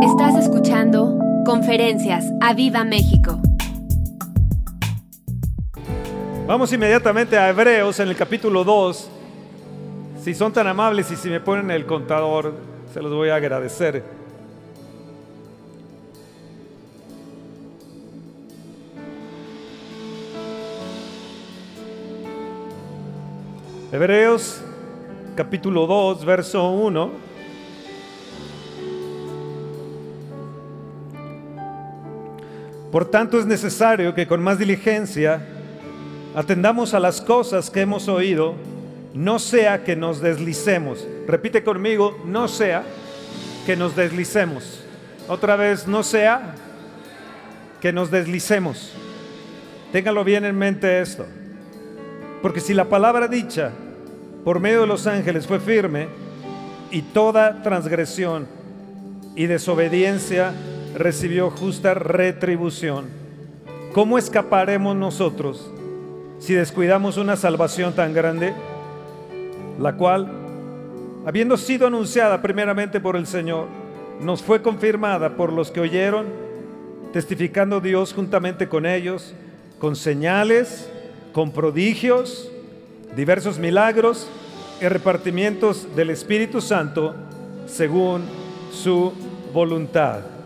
Estás escuchando Conferencias a Viva México. Vamos inmediatamente a Hebreos en el capítulo 2. Si son tan amables y si me ponen el contador, se los voy a agradecer. Hebreos capítulo 2, verso 1. Por tanto es necesario que con más diligencia atendamos a las cosas que hemos oído, no sea que nos deslicemos. Repite conmigo, no sea que nos deslicemos. Otra vez, no sea que nos deslicemos. Téngalo bien en mente esto. Porque si la palabra dicha por medio de los ángeles fue firme y toda transgresión y desobediencia recibió justa retribución, ¿cómo escaparemos nosotros si descuidamos una salvación tan grande, la cual, habiendo sido anunciada primeramente por el Señor, nos fue confirmada por los que oyeron, testificando Dios juntamente con ellos, con señales, con prodigios, diversos milagros y repartimientos del Espíritu Santo según su voluntad.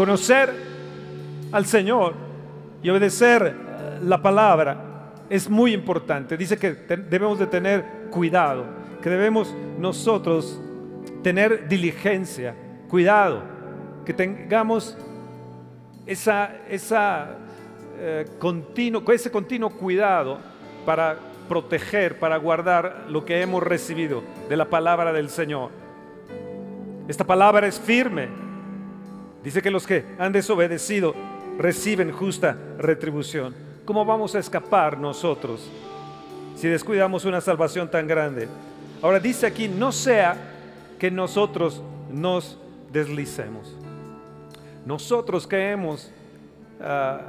Conocer al Señor y obedecer la palabra es muy importante. Dice que debemos de tener cuidado, que debemos nosotros tener diligencia, cuidado, que tengamos eh, ese continuo cuidado para proteger, para guardar lo que hemos recibido de la palabra del Señor. Esta palabra es firme. Dice que los que han desobedecido reciben justa retribución. ¿Cómo vamos a escapar nosotros si descuidamos una salvación tan grande? Ahora dice aquí, no sea que nosotros nos deslicemos. Nosotros que hemos ah,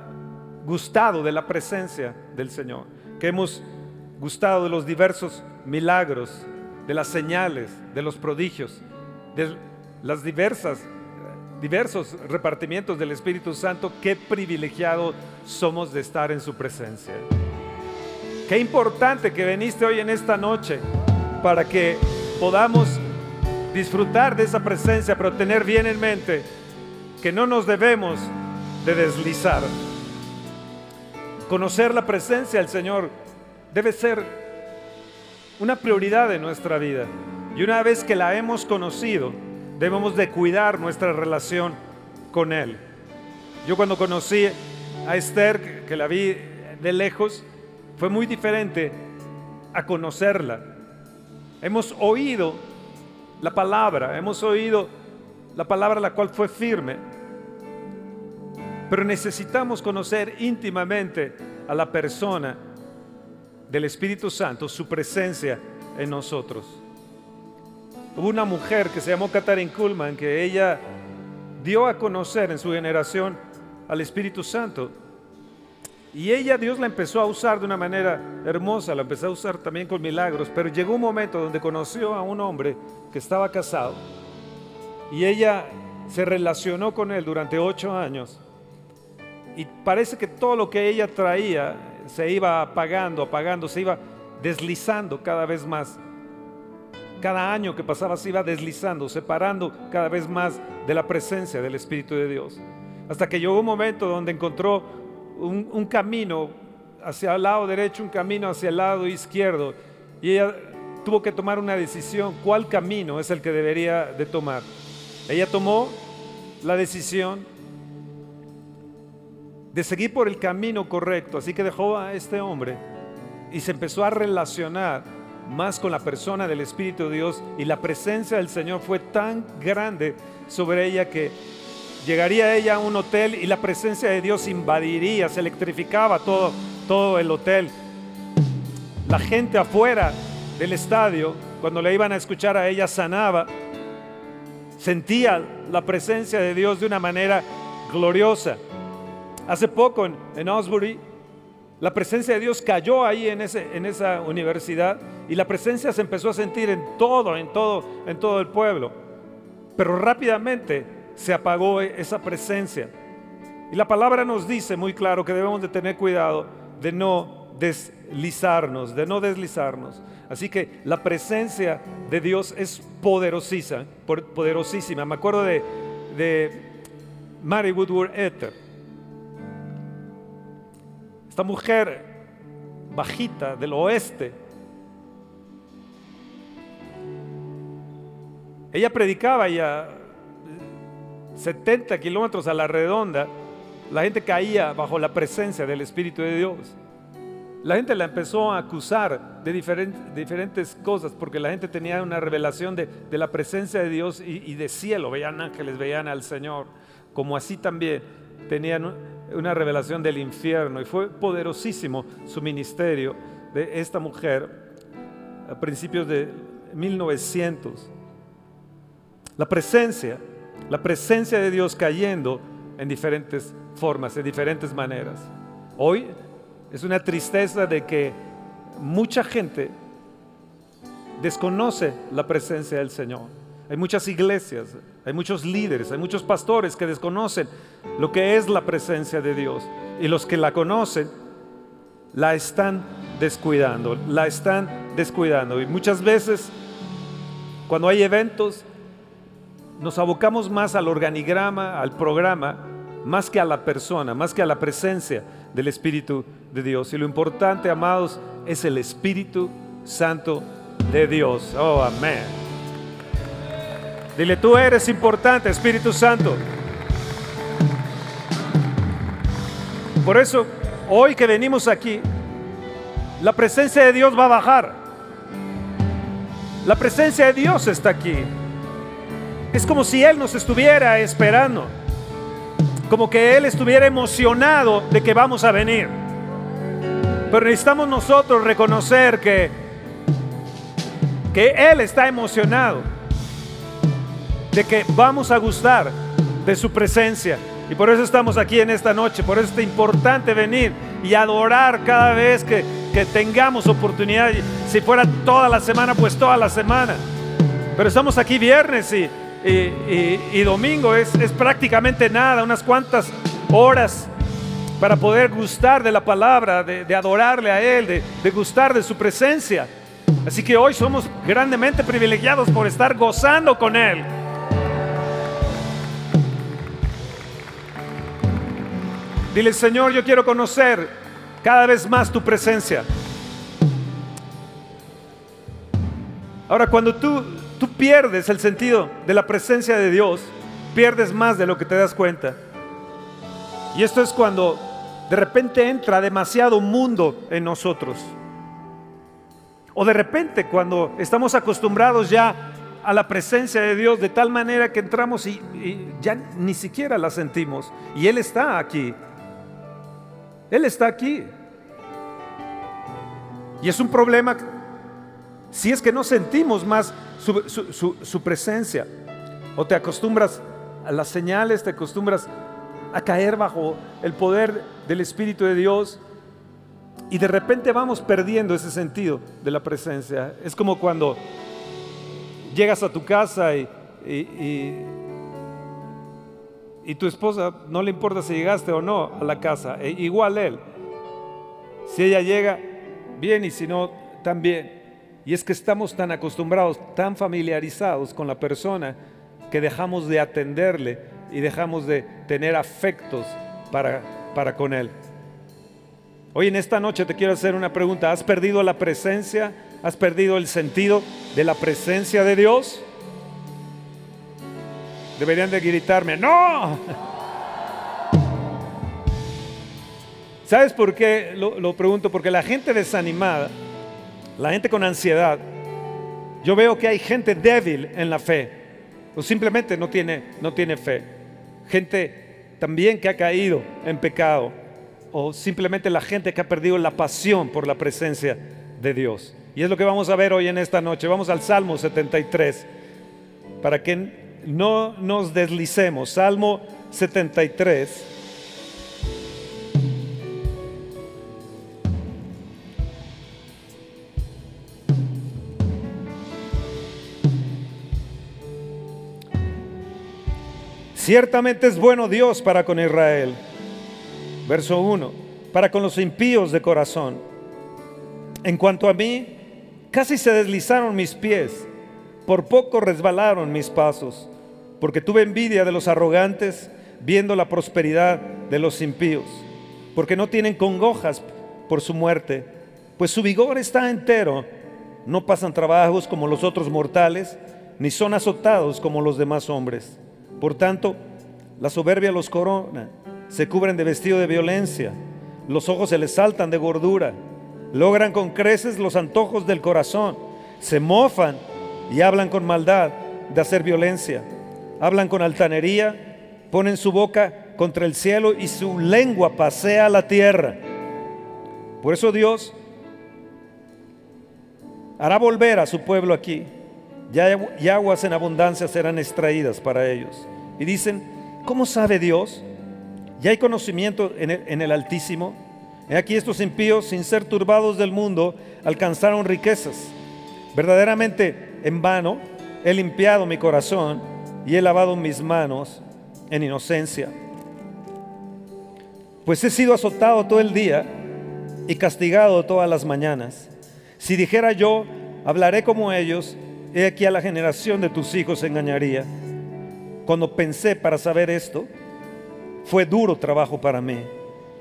gustado de la presencia del Señor, que hemos gustado de los diversos milagros, de las señales, de los prodigios, de las diversas diversos repartimientos del Espíritu Santo, qué privilegiado somos de estar en su presencia. Qué importante que viniste hoy en esta noche para que podamos disfrutar de esa presencia, pero tener bien en mente que no nos debemos de deslizar. Conocer la presencia del Señor debe ser una prioridad de nuestra vida. Y una vez que la hemos conocido, debemos de cuidar nuestra relación con Él. Yo cuando conocí a Esther, que la vi de lejos, fue muy diferente a conocerla. Hemos oído la palabra, hemos oído la palabra la cual fue firme, pero necesitamos conocer íntimamente a la persona del Espíritu Santo, su presencia en nosotros. Hubo una mujer que se llamó Catherine Kuhlman que ella dio a conocer en su generación al Espíritu Santo. Y ella, Dios la empezó a usar de una manera hermosa, la empezó a usar también con milagros, pero llegó un momento donde conoció a un hombre que estaba casado y ella se relacionó con él durante ocho años y parece que todo lo que ella traía se iba apagando, apagando, se iba deslizando cada vez más. Cada año que pasaba se iba deslizando, separando cada vez más de la presencia del Espíritu de Dios. Hasta que llegó un momento donde encontró un, camino hacia el lado derecho, un camino hacia el lado izquierdo. Y ella tuvo que tomar una decisión, cuál camino es el que debería de tomar. Ella tomó la decisión de seguir por el camino correcto. Así que dejó a este hombre y se empezó a relacionar más con la persona del Espíritu de Dios y la presencia del Señor fue tan grande sobre ella que llegaría ella a un hotel y la presencia de Dios invadiría, se electrificaba todo, todo el hotel. La gente afuera del estadio, cuando le iban a escuchar a ella, sanaba, sentía la presencia de Dios de una manera gloriosa. Hace poco en, en Osbury, la presencia de Dios cayó ahí en, ese, en esa universidad y la presencia se empezó a sentir en todo, en todo, en todo el pueblo. Pero rápidamente se apagó esa presencia. Y la palabra nos dice muy claro que debemos de tener cuidado de no deslizarnos, de no deslizarnos. Así que la presencia de Dios es poderosísima, poderosísima. Me acuerdo de, de Mary Woodward Ether. Esta mujer bajita del oeste. Ella predicaba ya 70 kilómetros a la redonda. La gente caía bajo la presencia del Espíritu de Dios. La gente la empezó a acusar de diferentes, cosas porque la gente tenía una revelación de, la presencia de Dios y, y de cielo. Veían ángeles, veían al Señor. Como así también tenían una revelación del infierno y fue poderosísimo su ministerio de esta mujer a principios de 1900. La presencia, la presencia de Dios cayendo en diferentes formas, en diferentes maneras. Hoy es una tristeza de que mucha gente desconoce la presencia del Señor. Hay muchas iglesias, hay muchos líderes, hay muchos pastores que desconocen lo que es la presencia de Dios. Y los que la conocen, la están descuidando, la están descuidando. Y muchas veces, cuando hay eventos, nos abocamos más al organigrama, al programa, más que a la persona, más que a la presencia del Espíritu de Dios. Y lo importante, amados, es el Espíritu Santo de Dios. Oh, amén. Dile, tú eres importante, Espíritu Santo. Por eso, hoy que venimos aquí, la presencia de Dios va a bajar. La presencia de Dios está aquí. Es como si Él nos estuviera esperando. Como que Él estuviera emocionado de que vamos a venir. Pero necesitamos nosotros reconocer que, que Él está emocionado de que vamos a gustar de su presencia. Y por eso estamos aquí en esta noche, por eso es importante venir y adorar cada vez que, tengamos oportunidad. Si fuera toda la semana, pues toda la semana. Pero estamos aquí viernes y, y, domingo, es, es, prácticamente nada, unas cuantas horas para poder gustar de la palabra, de, adorarle a Él, de, de gustar de su presencia. Así que hoy somos grandemente privilegiados por estar gozando con Él. Dile, Señor, yo quiero conocer cada vez más tu presencia. Ahora, cuando tú, tú pierdes el sentido de la presencia de Dios, pierdes más de lo que te das cuenta. Y esto es cuando de repente entra demasiado mundo en nosotros. O de repente cuando estamos acostumbrados ya a la presencia de Dios de tal manera que entramos y, y ya ni siquiera la sentimos. Y Él está aquí. Él está aquí. Y es un problema si es que no sentimos más su, presencia. O te acostumbras a las señales, te acostumbras a caer bajo el poder del Espíritu de Dios y de repente vamos perdiendo ese sentido de la presencia. Es como cuando llegas a tu casa y, y tu esposa no le importa si llegaste o no a la casa, e igual él. Si ella llega, bien, y si no, también. Y es que estamos tan acostumbrados, tan familiarizados con la persona, que dejamos de atenderle y dejamos de tener afectos para, para con él. Hoy en esta noche te quiero hacer una pregunta. ¿Has perdido la presencia? ¿Has perdido el sentido de la presencia de Dios? Deberían de gritarme, no. ¿Sabes por qué lo, pregunto? Porque la gente desanimada, la gente con ansiedad, yo veo que hay gente débil en la fe, o simplemente no tiene, no tiene fe. Gente también que ha caído en pecado, o simplemente la gente que ha perdido la pasión por la presencia de Dios. Y es lo que vamos a ver hoy en esta noche. Vamos al Salmo 73, para que no nos deslicemos. Salmo 73. Ciertamente es bueno Dios para con Israel. Verso 1. Para con los impíos de corazón. En cuanto a mí, casi se deslizaron mis pies, por poco resbalaron mis pasos, porque tuve envidia de los arrogantes, viendo la prosperidad de los impíos, porque no tienen congojas por su muerte, pues su vigor está entero, no pasan trabajos como los otros mortales, ni son azotados como los demás hombres. Por tanto, la soberbia los corona, se cubren de vestido de violencia, los ojos se les saltan de gordura, logran con creces los antojos del corazón, se mofan y hablan con maldad de hacer violencia, hablan con altanería, ponen su boca contra el cielo y su lengua pasea la tierra. Por eso Dios hará volver a su pueblo aquí, y aguas en abundancia serán extraídas para ellos. Y dicen, ¿cómo sabe Dios? ¿Ya hay conocimiento en el, en el Altísimo? He aquí estos impíos, sin ser turbados del mundo, alcanzaron riquezas. Verdaderamente en vano he limpiado mi corazón y he lavado mis manos en inocencia. Pues he sido azotado todo el día y castigado todas las mañanas. Si dijera yo, hablaré como ellos, he aquí a la generación de tus hijos engañaría. Cuando pensé para saber esto, fue duro trabajo para mí,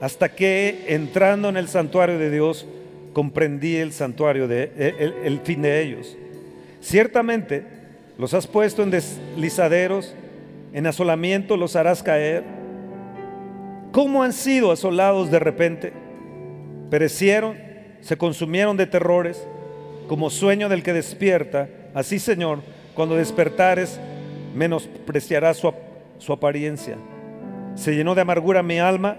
hasta que entrando en el santuario de Dios, comprendí el santuario de el, el fin de ellos. Ciertamente los has puesto en deslizaderos, en asolamiento los harás caer. ¿Cómo han sido asolados de repente? Perecieron, se consumieron de terrores, como sueño del que despierta. Así, Señor, cuando despertares, menospreciarás su, su apariencia. Se llenó de amargura mi alma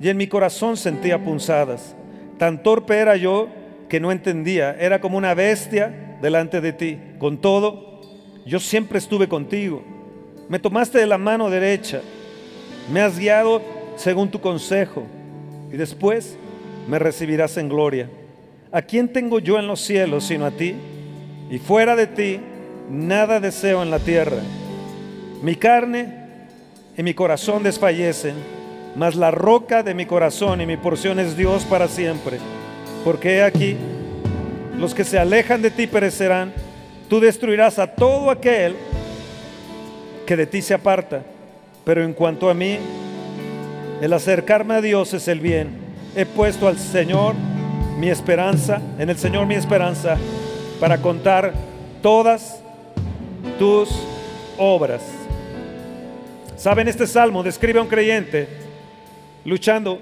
y en mi corazón sentía punzadas. Tan torpe era yo que no entendía, era como una bestia delante de ti. Con todo, yo siempre estuve contigo. Me tomaste de la mano derecha, me has guiado según tu consejo y después me recibirás en gloria. ¿A quién tengo yo en los cielos sino a ti? Y fuera de ti, nada deseo en la tierra. Mi carne y mi corazón desfallecen, mas la roca de mi corazón y mi porción es Dios para siempre. Porque he aquí, los que se alejan de ti perecerán, tú destruirás a todo aquel que de ti se aparta. Pero en cuanto a mí, el acercarme a Dios es el bien. He puesto al Señor mi esperanza, en el Señor mi esperanza, para contar todas tus obras. ¿Saben? Este salmo describe a un creyente luchando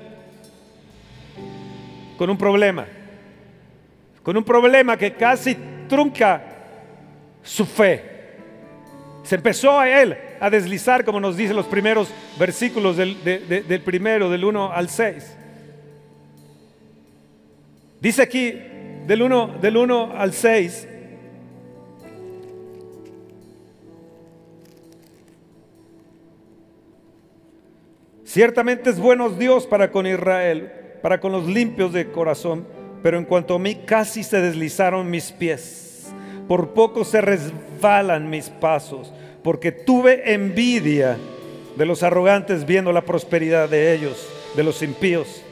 con un problema, con un problema que casi trunca su fe. Se empezó a él a deslizar, como nos dicen los primeros versículos del, primero, del 1 al 6. Dice aquí, del 1, del 1 al 6, Ciertamente es bueno Dios para con Israel, para con los limpios de corazón, pero en cuanto a mí casi se deslizaron mis pies, por poco se resbalan mis pasos, porque tuve envidia de los arrogantes viendo la prosperidad de ellos, de los impíos.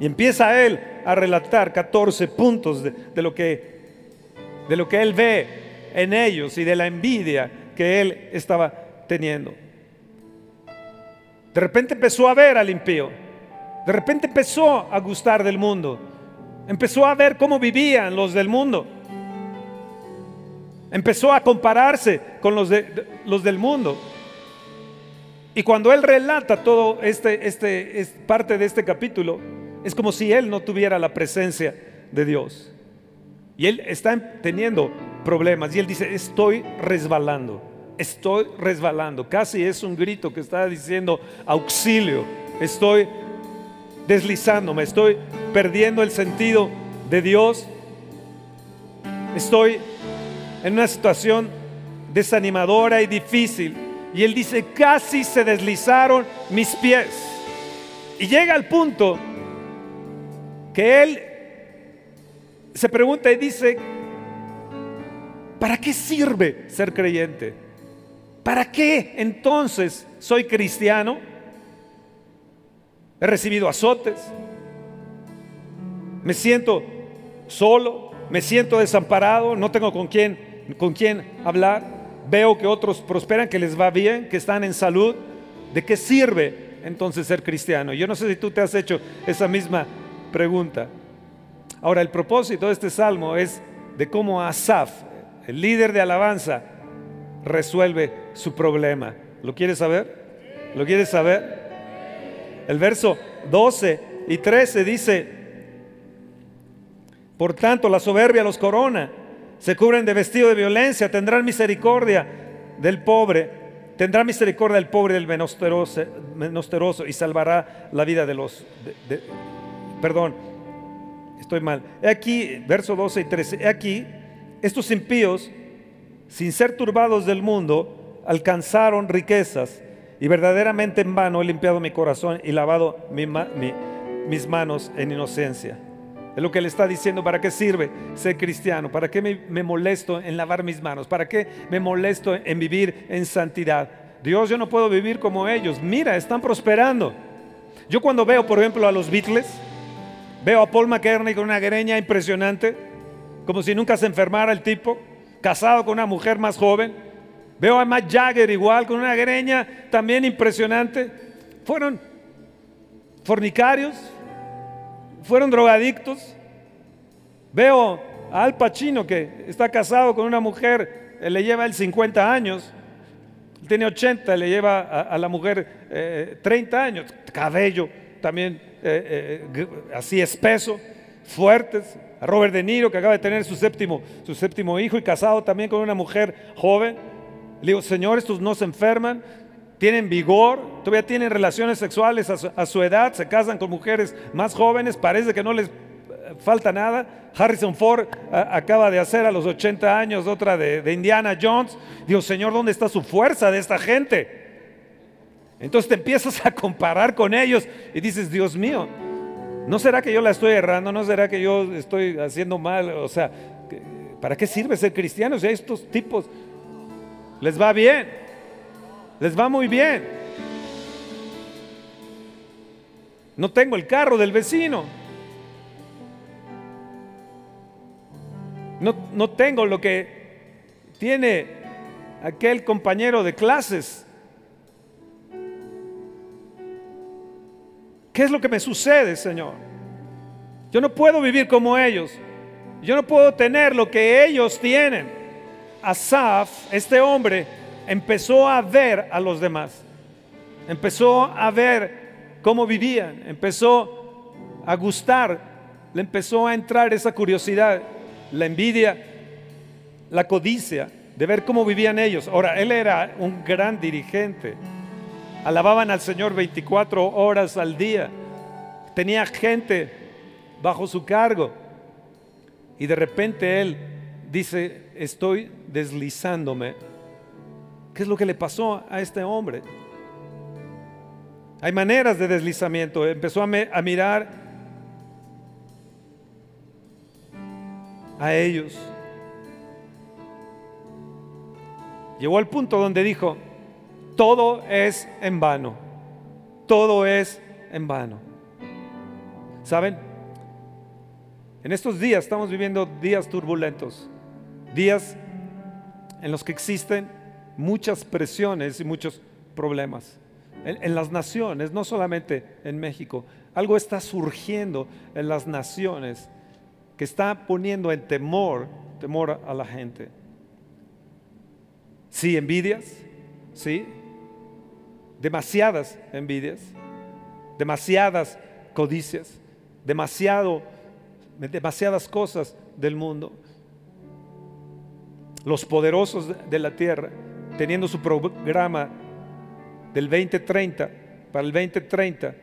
Y empieza él a relatar 14 puntos de, lo que, de lo que él ve en ellos y de la envidia que él estaba teniendo. De repente empezó a ver al impío. De repente empezó a gustar del mundo. Empezó a ver cómo vivían los del mundo. Empezó a compararse con los, de, los del mundo. Y cuando él relata todo este, este, es parte de este capítulo, es como si él no tuviera la presencia de Dios. Y él está teniendo problemas. Y él dice, estoy resbalando estoy resbalando. Casi es un grito que está diciendo auxilio. Estoy deslizándome, estoy perdiendo el sentido de Dios. Estoy en una situación desanimadora y difícil. Y él dice, casi se deslizaron mis pies. Y llega al punto que él se pregunta y dice, ¿para qué sirve ser creyente? ¿Para qué entonces soy cristiano? He recibido azotes. Me siento solo, me siento desamparado, no tengo con quién, con quién hablar. Veo que otros prosperan, que les va bien, que están en salud. ¿De qué sirve entonces ser cristiano? Yo no sé si tú te has hecho esa misma pregunta. Ahora, el propósito de este salmo es de cómo Asaf, el líder de alabanza, resuelve su problema. ¿Lo quieres saber? ¿Lo quieres saber? El verso 12 y 13 dice, por tanto la soberbia los corona, se cubren de vestido de violencia, tendrán misericordia del pobre, tendrá misericordia del pobre y del menosteroso, y salvará la vida de los... perdón, estoy mal. Aquí, verso 12 y 13, he aquí, estos impíos, sin ser turbados del mundo, alcanzaron riquezas y verdaderamente en vano he limpiado mi corazón y lavado mis manos en inocencia. Es lo que le está diciendo, ¿para qué sirve ser cristiano? ¿Para qué me, molesto en lavar mis manos? ¿Para qué me molesto en vivir en santidad? Dios, yo no puedo vivir como ellos. Mira, están prosperando. Yo cuando veo, por ejemplo, a los Beatles, veo a Paul McCartney con una greña impresionante, como si nunca se enfermara el tipo, casado con una mujer más joven. Veo a Matt Jagger igual, con una greña también impresionante. Fueron fornicarios, fueron drogadictos. Veo a Al Pacino que está casado con una mujer, le lleva el 50 años, tiene 80, le lleva a, la mujer 30 eh, años, cabello también eh, eh, así espeso, fuertes. A Robert De Niro que acaba de tener su séptimo, su séptimo hijo y casado también con una mujer joven. Le digo, Señor, estos no se enferman, tienen vigor, todavía tienen relaciones sexuales a su, edad, se casan con mujeres más jóvenes, parece que no les eh, falta nada. Harrison Ford acaba de hacer a los 80 años otra de, Indiana Jones. Dios Señor, ¿dónde está su fuerza de esta gente? Entonces te empiezas a comparar con ellos y dices, Dios mío, ¿no será que yo la estoy errando? ¿No será que yo estoy haciendo mal? O sea, ¿para qué sirve ser cristiano si a estos tipos les va bien. Les va muy bien. No tengo el carro del vecino. No, no tengo lo que tiene aquel compañero de clases. ¿Qué es lo que me sucede, Señor? Yo no puedo vivir como ellos. Yo no puedo tener lo que ellos tienen. Asaf, este hombre, empezó a ver a los demás. Empezó a ver cómo vivían. Empezó a gustar. Le empezó a entrar esa curiosidad, la envidia, la codicia de ver cómo vivían ellos. Ahora, él era un gran dirigente. Alababan al Señor 24 horas al día. Tenía gente bajo su cargo. Y de repente él dice, estoy deslizándome. ¿Qué es lo que le pasó a este hombre? Hay maneras de deslizamiento. Empezó a, mirar a ellos. Llegó al punto donde dijo, todo es en vano. Todo es en vano. ¿Saben? En estos días estamos viviendo días turbulentos días en los que existen muchas presiones y muchos problemas. En, las naciones, no solamente en México, algo está surgiendo en las naciones que está poniendo en temor, temor a la gente. Sí, envidias, sí, demasiadas envidias, demasiadas codicias, demasiado, demasiadas cosas del mundo. Los poderosos de la tierra, teniendo su programa del 2030 para el 2030,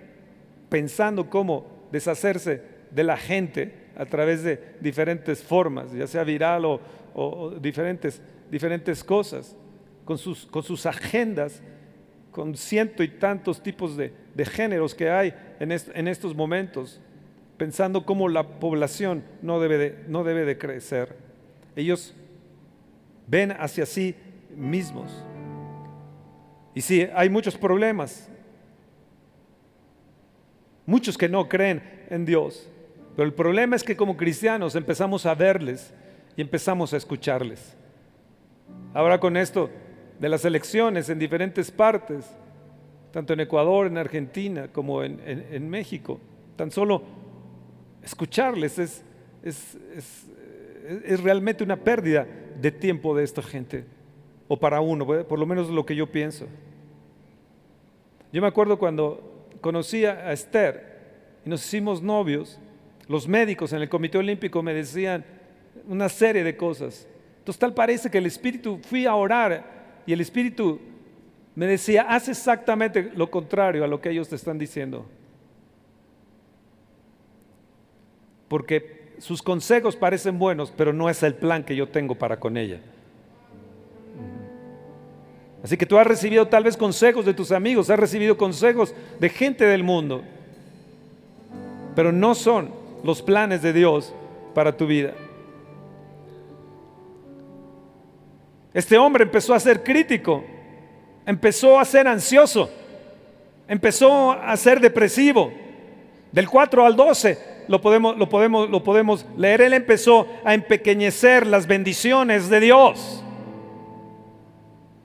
pensando cómo deshacerse de la gente a través de diferentes formas, ya sea viral o, diferentes, diferentes cosas, con sus, con sus agendas, con ciento y tantos tipos de, géneros que hay en, en, estos momentos, pensando cómo la población no debe de, no debe de crecer. Ellos ven hacia sí mismos. Y sí, hay muchos problemas. Muchos que no creen en Dios. Pero el problema es que como cristianos empezamos a verles y empezamos a escucharles. Ahora con esto de las elecciones en diferentes partes, tanto en Ecuador, en Argentina, como en, México, tan solo escucharles es, es, es realmente una pérdida de tiempo de esta gente, o para uno, por lo menos lo que yo pienso. Yo me acuerdo cuando conocí a Esther y nos hicimos novios, los médicos en el Comité Olímpico me decían una serie de cosas. Entonces tal parece que el Espíritu, fui a orar y el Espíritu me decía, haz exactamente lo contrario a lo que ellos te están diciendo. Porque sus consejos parecen buenos, pero no es el plan que yo tengo para con ella. Así que tú has recibido tal vez consejos de tus amigos, has recibido consejos de gente del mundo, pero no son los planes de Dios para tu vida. Este hombre empezó a ser crítico, empezó a ser ansioso, empezó a ser depresivo. Del 4 al 12 lo podemos, lo podemos, lo podemos leer. Él empezó a empequeñecer las bendiciones de Dios.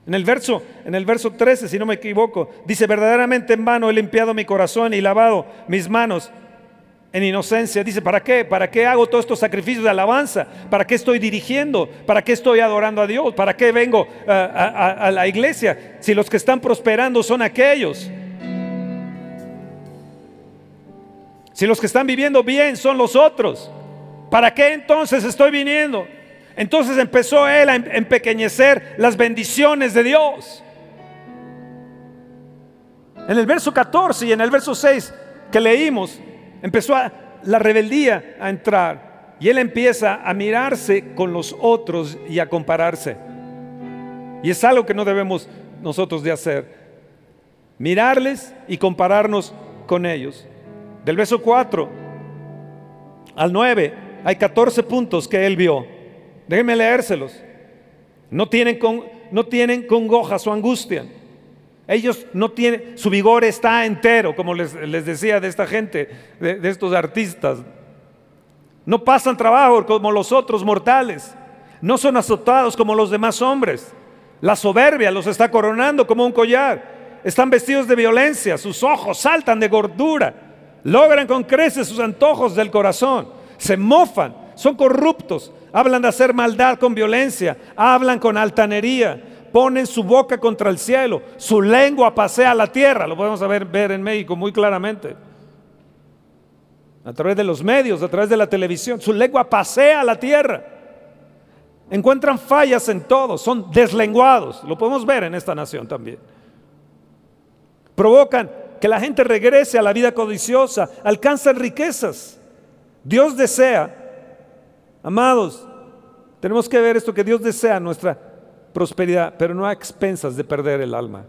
En el verso, en el verso 13, si no me equivoco, dice, verdaderamente en vano he limpiado mi corazón y lavado mis manos en inocencia. Dice, ¿para qué? ¿Para qué hago todos estos sacrificios de alabanza? ¿Para qué estoy dirigiendo? ¿Para qué estoy adorando a Dios? ¿Para qué vengo a, la iglesia? Si los que están prosperando son aquellos. Si los que están viviendo bien son los otros. ¿Para qué entonces estoy viniendo? Entonces empezó él a em, empequeñecer las bendiciones de Dios. En el verso 14 y en el verso 6 que leímos, empezó la rebeldía a entrar y él empieza a mirarse con los otros y a compararse. Y es algo que no debemos nosotros de hacer. Mirarles y compararnos con ellos. Del verso 4 al 9 hay 14 puntos que él vio. Déjenme leérselos. No tienen, con, no tienen congoja su angustia ellos no tienen, su vigor está entero, como les, decía de esta gente, de, de estos artistas. No pasan trabajo como los otros mortales. No son azotados como los demás hombres. La soberbia los está coronando como un collar. Están vestidos de violencia, sus ojos saltan de gordura. Logran con creces sus antojos del corazón. Se mofan, son corruptos. Hablan de hacer maldad con violencia. Hablan con altanería ponen su boca contra el cielo, su lengua pasea la tierra, lo podemos ver, ver en México muy claramente. A través de los medios, a través de la televisión, su lengua pasea la tierra. Encuentran fallas en todo, son deslenguados, lo podemos ver en esta nación también. Provocan que la gente regrese a la vida codiciosa, alcanzan riquezas. Dios desea, amados, tenemos que ver esto que Dios desea nuestra prosperidad, pero no a expensas de perder el alma.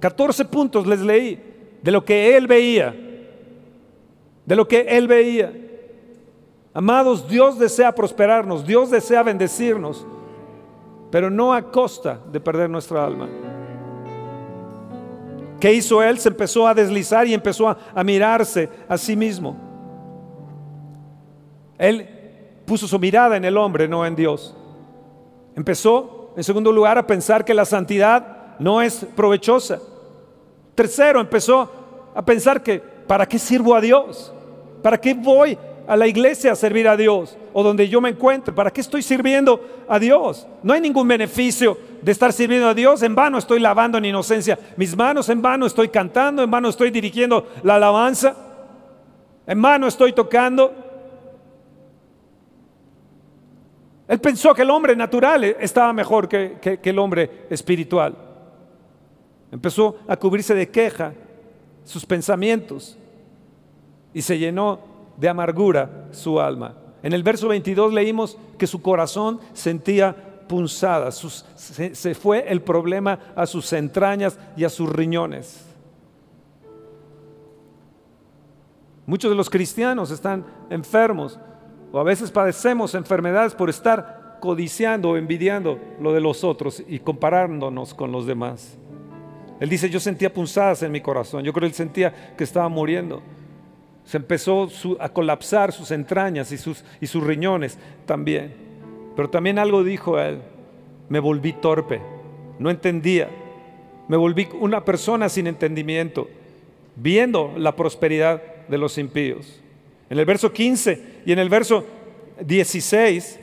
14 puntos les leí de lo que él veía, de lo que él veía. Amados, Dios desea prosperarnos, Dios desea bendecirnos, pero no a costa de perder nuestra alma. ¿Qué hizo él? Se empezó a deslizar y empezó a, a mirarse a sí mismo. Él puso su mirada en el hombre, no en Dios. Empezó, en segundo lugar, a pensar que la santidad no es provechosa. Tercero, empezó a pensar que, ¿para qué sirvo a Dios? ¿Para qué voy a la iglesia a servir a Dios? O donde yo me encuentre, ¿para qué estoy sirviendo a Dios? No hay ningún beneficio de estar sirviendo a Dios. En vano estoy lavando en inocencia mis manos, en vano estoy cantando, en vano estoy dirigiendo la alabanza, en vano estoy tocando Él pensó que el hombre natural estaba mejor que, el hombre espiritual. Empezó a cubrirse de queja sus pensamientos y se llenó de amargura su alma. En el verso 22 leímos que su corazón sentía punzadas, se fue el problema a sus entrañas y a sus riñones. Muchos de los cristianos están enfermos o a veces padecemos enfermedades por estar codiciando o envidiando lo de los otros y comparándonos con los demás. Él dice, yo sentía punzadas en mi corazón, yo creo que él sentía que estaba muriendo. Se empezó a colapsar sus entrañas y sus, y sus riñones también. Pero también algo dijo él, me volví torpe, no entendía, me volví una persona sin entendimiento, viendo la prosperidad de los impíos. En el verso 15 y en el verso 16,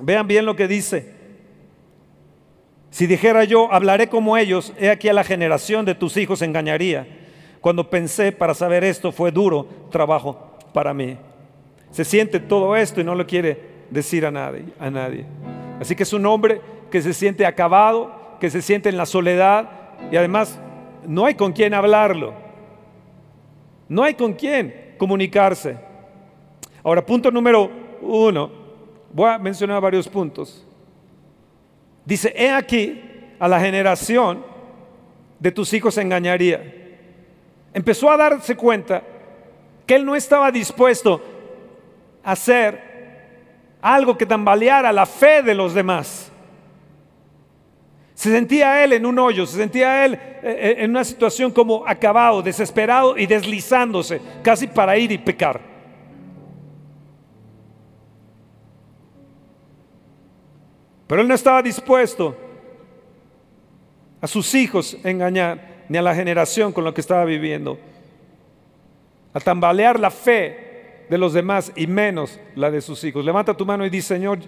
vean bien lo que dice. Si dijera yo, hablaré como ellos, he aquí a la generación de tus hijos engañaría. Cuando pensé para saber esto fue duro trabajo para mí. Se siente todo esto y no lo quiere decir a nadie, a nadie. Así que es un hombre que se siente acabado, que se siente en la soledad y además no hay con quién hablarlo. No hay con quién comunicarse. Ahora, punto número uno, voy a mencionar varios puntos. Dice, he aquí a la generación de tus hijos engañaría. Empezó a darse cuenta que él no estaba dispuesto a hacer algo que tambaleara la fe de los demás. Se sentía él en un hoyo, se sentía él eh, eh, en una situación como acabado, desesperado y deslizándose, casi para ir y pecar. Pero él no estaba dispuesto a sus hijos engañar, ni a la generación con lo que estaba viviendo, a tambalear la fe de los demás y menos la de sus hijos. Levanta tu mano y dice, Señor,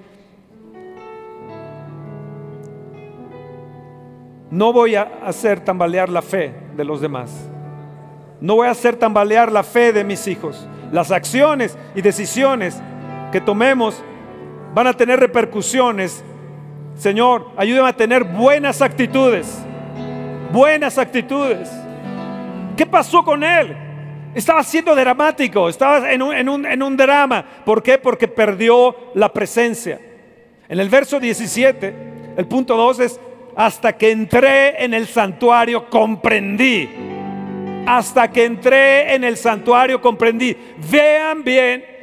no voy a hacer tambalear la fe de los demás. No voy a hacer tambalear la fe de mis hijos. Las acciones y decisiones que tomemos van a tener repercusiones Señor, ayúdame a tener buenas actitudes. Buenas actitudes. ¿Qué pasó con él? Estaba siendo dramático, estaba en un, drama. ¿Por qué? Porque perdió la presencia. En el verso 17, el punto 2 es, hasta que entré en el santuario comprendí. Hasta que entré en el santuario comprendí. Vean bien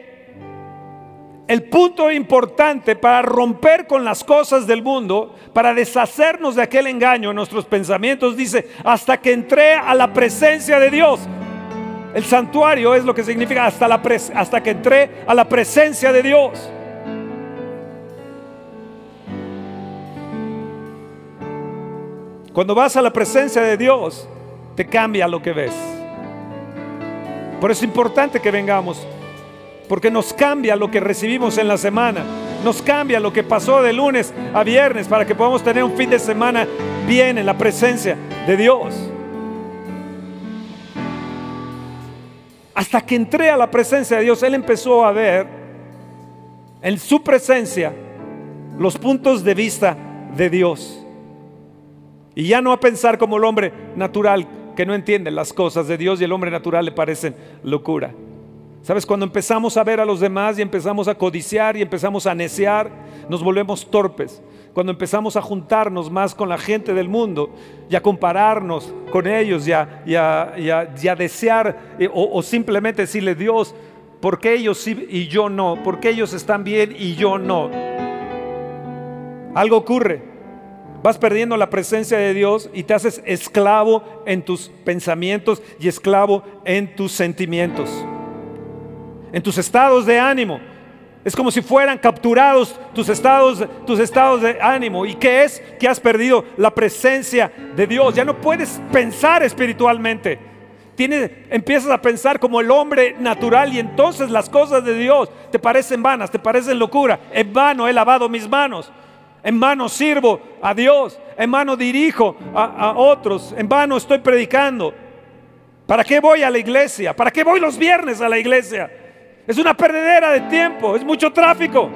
el punto importante para romper con las cosas del mundo, para deshacernos de aquel engaño en nuestros pensamientos, dice, hasta que entré a la presencia de Dios. El santuario es lo que significa hasta, la hasta que entré a la presencia de Dios. Cuando vas a la presencia de Dios, te cambia lo que ves. Por eso es importante que vengamos porque nos cambia lo que recibimos en la semana, nos cambia lo que pasó de lunes a viernes para que podamos tener un fin de semana bien en la presencia de Dios. Hasta que entré a la presencia de Dios, Él empezó a ver en su presencia los puntos de vista de Dios. Y ya no a pensar como el hombre natural que no entiende las cosas de Dios y el hombre natural le parecen locura. ¿Sabes? Cuando empezamos a ver a los demás y empezamos a codiciar y empezamos a necear, nos volvemos torpes. Cuando empezamos a juntarnos más con la gente del mundo y a compararnos con ellos y a, desear eh, o, simplemente decirle, Dios, ¿por qué ellos y yo no? ¿Por qué ellos están bien y yo no? Algo ocurre. Vas perdiendo la presencia de Dios y te haces esclavo en tus pensamientos y esclavo en tus sentimientos en tus estados de ánimo. Es como si fueran capturados tus estados, tus estados de ánimo. ¿Y qué es? Que has perdido la presencia de Dios. Ya no puedes pensar espiritualmente. Tienes, empiezas a pensar como el hombre natural y entonces las cosas de Dios te parecen vanas, te parecen locura. En vano he lavado mis manos. En vano sirvo a Dios. En vano dirijo a, otros. En vano estoy predicando. ¿Para qué voy a la iglesia? ¿Para qué voy los viernes a la iglesia? Es una perdedera de tiempo, es mucho tráfico.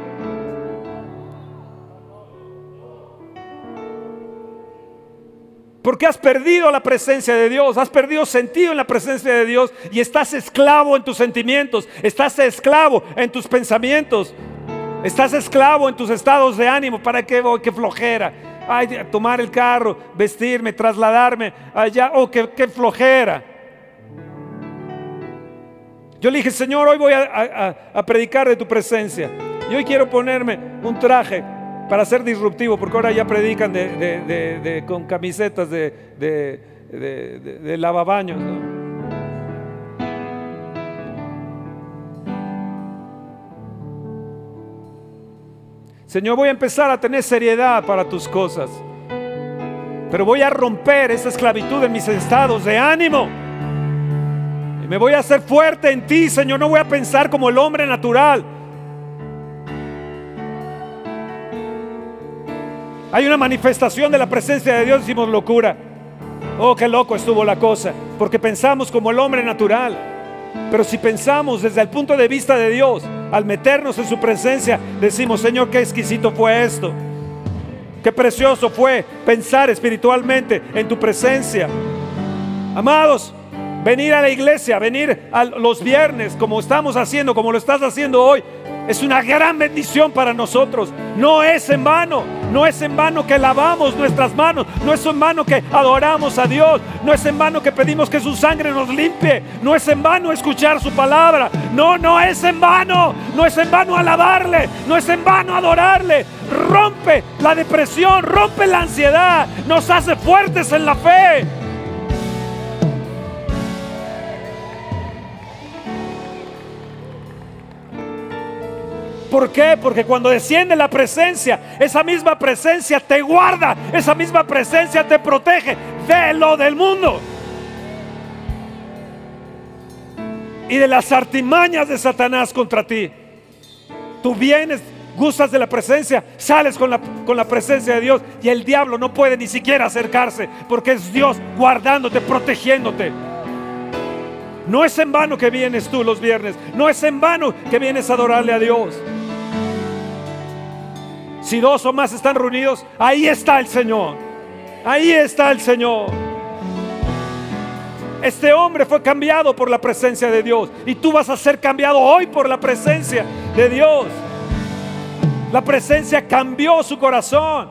Porque has perdido la presencia de Dios, has perdido sentido en la presencia de Dios y estás esclavo en tus sentimientos, estás esclavo en tus pensamientos, estás esclavo en tus estados de ánimo. ¿Para qué voy? Qué flojera. Ay, tomar el carro, vestirme, trasladarme allá. Oh, qué, qué flojera. Yo le dije, Señor, hoy voy a, predicar de tu presencia. Y hoy quiero ponerme un traje para ser disruptivo, porque ahora ya predican de, con camisetas de, de lavabaños. Señor, voy a empezar a tener seriedad para tus cosas. Pero voy a romper esa esclavitud en mis estados de ánimo. Y me voy a hacer fuerte en ti, Señor. No voy a pensar como el hombre natural. Hay una manifestación de la presencia de Dios, decimos locura. Oh, qué loco estuvo la cosa, porque pensamos como el hombre natural. Pero si pensamos desde el punto de vista de Dios, al meternos en su presencia, decimos, Señor, qué exquisito fue esto. Qué precioso fue pensar espiritualmente en tu presencia. Amados, venir a la iglesia, venir a los viernes como estamos haciendo, como lo estás haciendo hoy, es una gran bendición para nosotros. No es en vano, no es en vano que lavamos nuestras manos, no es en vano que adoramos a Dios, no es en vano que pedimos que su sangre nos limpie, no es en vano escuchar su palabra, no, no es en vano, no es en vano alabarle, no es en vano adorarle. Rompe la depresión, rompe la ansiedad, nos hace fuertes en la fe. ¿Por qué? Porque cuando desciende la presencia, esa misma presencia te guarda, esa misma presencia te protege de lo del mundo. Y de las artimañas de Satanás contra ti. Tú vienes, gustas de la presencia, sales con la, con la presencia de Dios y el diablo no puede ni siquiera acercarse porque es Dios guardándote, protegiéndote. No es en vano que vienes tú los viernes. No es en vano que vienes a adorarle a Dios. Si dos o más están reunidos, ahí está el Señor. Ahí está el Señor. Este hombre fue cambiado por la presencia de Dios. Y tú vas a ser cambiado hoy por la presencia de Dios. La presencia cambió su corazón.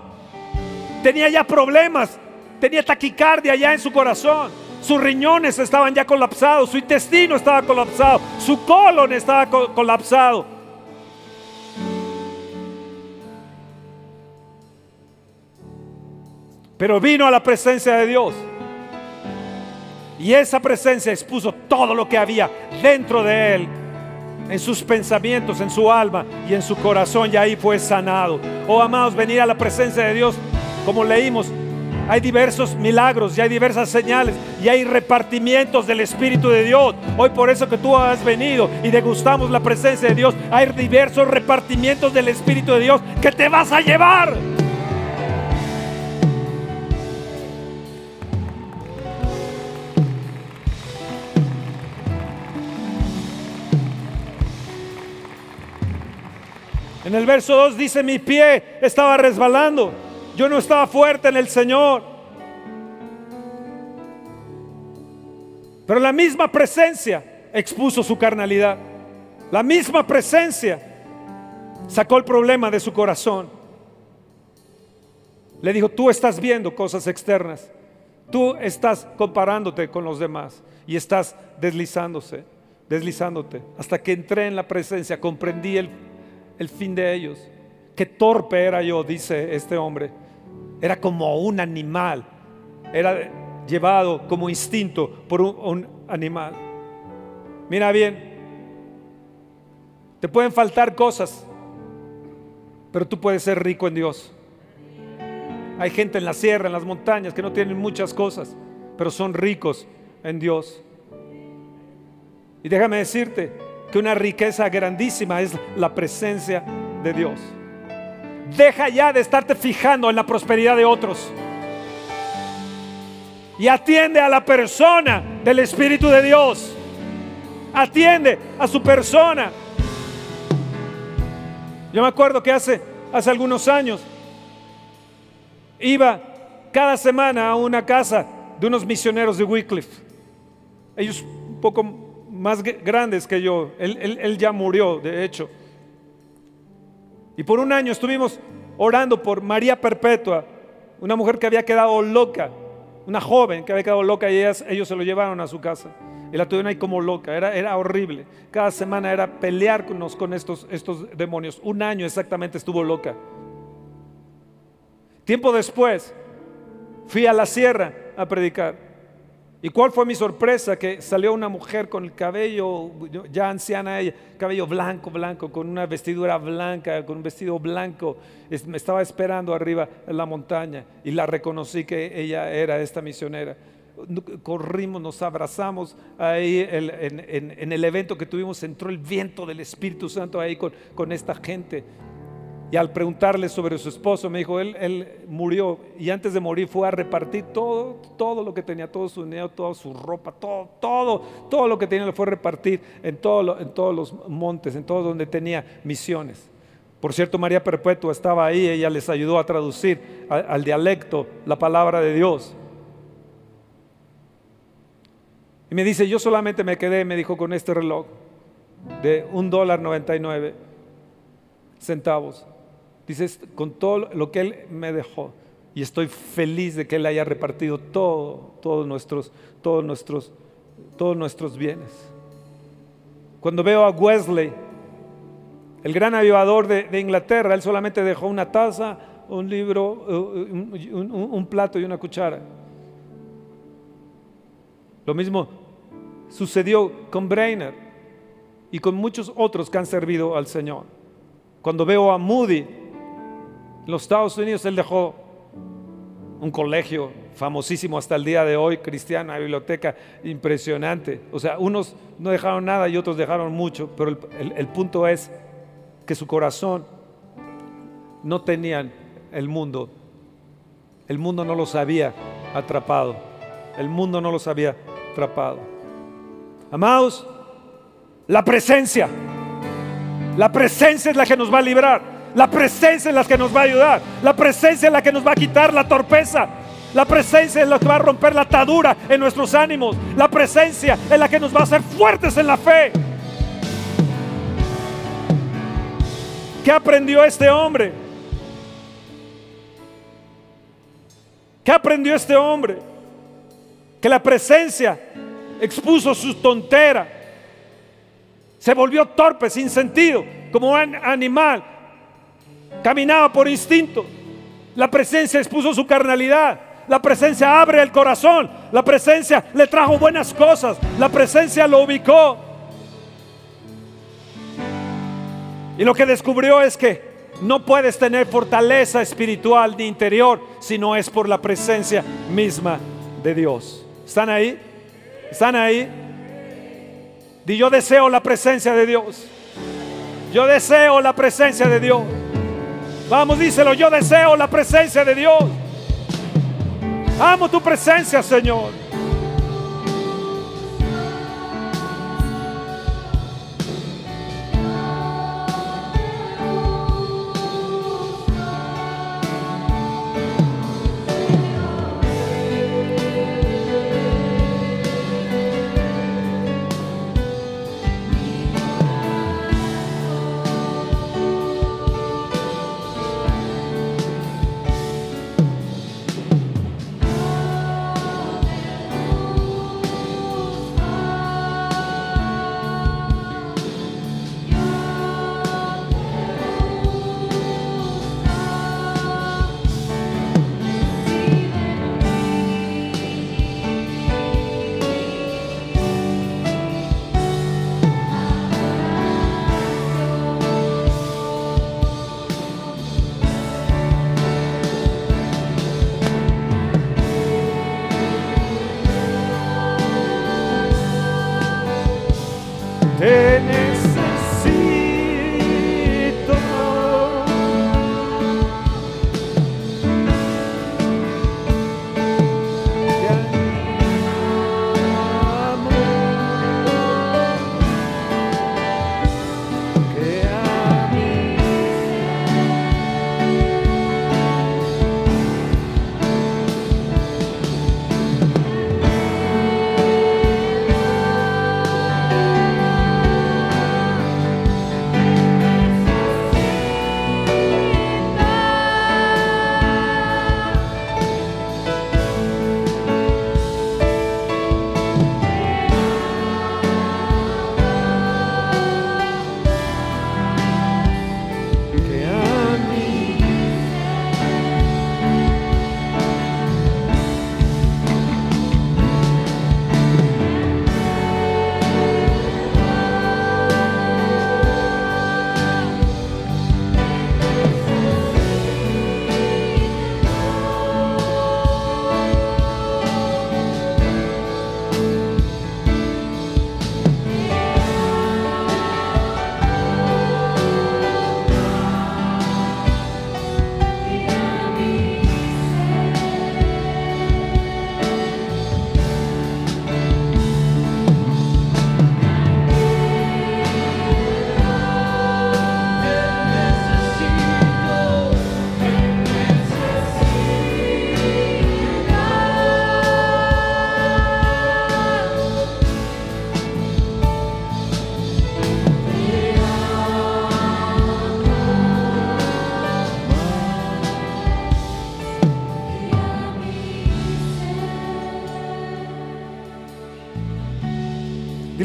Tenía ya problemas. Tenía taquicardia ya en su corazón. Sus riñones estaban ya colapsados. Su intestino estaba colapsado. Su colon estaba colapsado. Pero vino a la presencia de Dios. Y esa presencia expuso todo lo que había dentro de él, en sus pensamientos, en su alma y en su corazón. Y ahí fue sanado. Oh, amados, venir a la presencia de Dios, como leímos, hay diversos milagros y hay diversas señales y hay repartimientos del Espíritu de Dios. Hoy por eso que tú has venido y degustamos la presencia de Dios, hay diversos repartimientos del Espíritu de Dios que te vas a llevar. En el verso 2 dice, mi pie estaba resbalando. Yo no estaba fuerte en el Señor. Pero la misma presencia expuso su carnalidad. La misma presencia sacó el problema de su corazón. Le dijo, tú estás viendo cosas externas. Tú estás comparándote con los demás y estás deslizándose, deslizándote. Hasta que entré en la presencia, comprendí el el fin de ellos. Qué torpe era yo, dice este hombre. Era como un animal. Era llevado como instinto por un, animal. Mira bien, te pueden faltar cosas, pero tú puedes ser rico en Dios. Hay gente en la sierra, en las montañas, que no tienen muchas cosas, pero son ricos en Dios. Y déjame decirte, que una riqueza grandísima es la presencia de Dios. Deja ya de estarte fijando en la prosperidad de otros. Y atiende a la persona del Espíritu de Dios. Atiende a su persona. Yo me acuerdo que hace, hace algunos años iba cada semana a una casa de unos misioneros de Wycliffe. Ellos un poco más grandes que yo. Él, ya murió, de hecho. Y por un año estuvimos orando por María Perpetua, una mujer que había quedado loca, una joven que había quedado loca y ellos se lo llevaron a su casa. Y la tuvieron ahí como loca, era, era horrible. Cada semana era pelearnos con estos, estos demonios. Un año exactamente estuvo loca. Tiempo después, fui a la sierra a predicar. ¿Y cuál fue mi sorpresa? Que salió una mujer con el cabello, ya anciana ella, cabello blanco, blanco, con una vestidura blanca, con un vestido blanco. Me estaba esperando arriba en la montaña y la reconocí que ella era esta misionera. Corrimos, nos abrazamos ahí en, el evento que tuvimos, entró el viento del Espíritu Santo ahí con, con esta gente. Y al preguntarle sobre su esposo, me dijo, él, él, murió y antes de morir fue a repartir todo, todo lo que tenía, todo su dinero, toda su ropa, todo, todo, todo lo que tenía lo fue a repartir en, todo en todos los montes, en todo donde tenía misiones. Por cierto, María Perpetua estaba ahí, ella les ayudó a traducir al, dialecto la palabra de Dios. Y me dice, yo solamente me quedé, me dijo, con este reloj de un dólar 99 centavos. Dices, con todo lo que Él me dejó. Y estoy feliz de que Él haya repartido todo, todos nuestros, todos nuestros, todos nuestros bienes. Cuando veo a Wesley, el gran avivador de, Inglaterra, él solamente dejó una taza, un libro, eh, un plato y una cuchara. Lo mismo sucedió con Brainer y con muchos otros que han servido al Señor. Cuando veo a Moody, en los Estados Unidos él dejó un colegio famosísimo hasta el día de hoy, cristiano, biblioteca impresionante. O sea, unos no dejaron nada y otros dejaron mucho, pero el, punto es que su corazón no tenían el mundo. El mundo no los había atrapado. El mundo no los había atrapado. Amados, la presencia. La presencia es la que nos va a librar. La presencia es la que nos va a ayudar. La presencia es la que nos va a quitar la torpeza. La presencia es la que va a romper la atadura en nuestros ánimos. La presencia es la que nos va a hacer fuertes en la fe. ¿Qué aprendió este hombre? ¿Qué aprendió este hombre? Que la presencia expuso su tontera. Se volvió torpe, sin sentido, como un animal Caminaba por instinto. La presencia expuso su carnalidad. La presencia abre el corazón. La presencia le trajo buenas cosas. La presencia lo ubicó. Y lo que descubrió es que no puedes tener fortaleza espiritual ni interior si no es por la presencia misma de Dios. ¿Están ahí? ¿Están ahí? Y yo deseo la presencia de Dios. Yo deseo la presencia de Dios. Vamos, díselo, yo deseo la presencia de Dios. Amo tu presencia, Señor.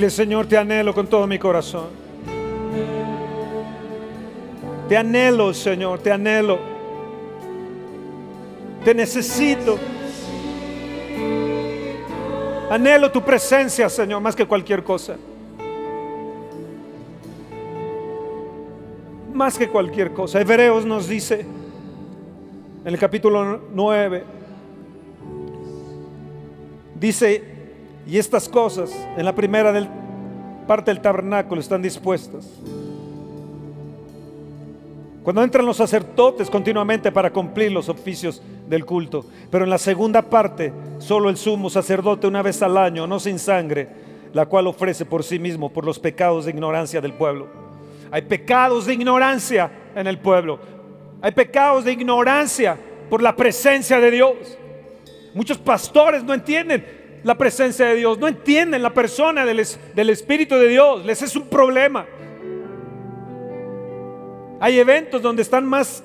Dile, Señor, te anhelo con todo mi corazón. Te anhelo, Señor, te anhelo. Te necesito. Anhelo tu presencia, Señor, más que cualquier cosa. Más que cualquier cosa. Hebreos nos dice en el capítulo 9, dice, y estas cosas en la primera parte del tabernáculo están dispuestas. Cuando entran los sacerdotes continuamente para cumplir los oficios del culto. Pero en la segunda parte, solo el sumo sacerdote una vez al año, no sin sangre, la cual ofrece por sí mismo por los pecados de ignorancia del pueblo. Hay pecados de ignorancia en el pueblo. Hay pecados de ignorancia por la presencia de Dios. Muchos pastores no entienden la presencia de Dios, no entienden la persona del, del Espíritu de Dios. Les es un problema. Hay eventos donde están más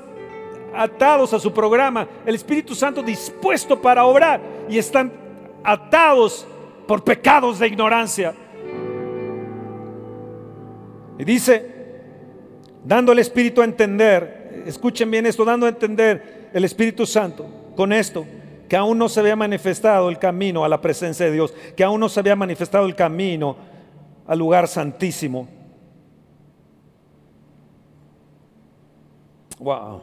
atados a su programa, el Espíritu Santo dispuesto para obrar y están atados por pecados de ignorancia. Y dice, dando el Espíritu a entender, escuchen bien esto, dando a entender el Espíritu Santo con esto, que aún no se había manifestado el camino a la presencia de Dios, que aún no se había manifestado el camino al lugar santísimo. Wow.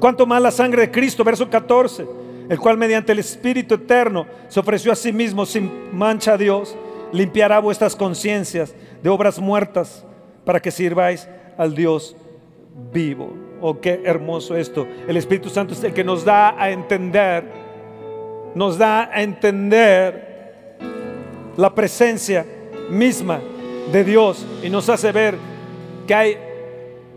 Cuanto más la sangre de Cristo, verso 14, el cual mediante el Espíritu eterno se ofreció a sí mismo sin mancha a Dios, limpiará vuestras conciencias de obras muertas para que sirváis al Dios vivo. Oh, qué hermoso esto. El Espíritu Santo es el que nos da a entender, nos da a entender la presencia misma de Dios y nos hace ver que hay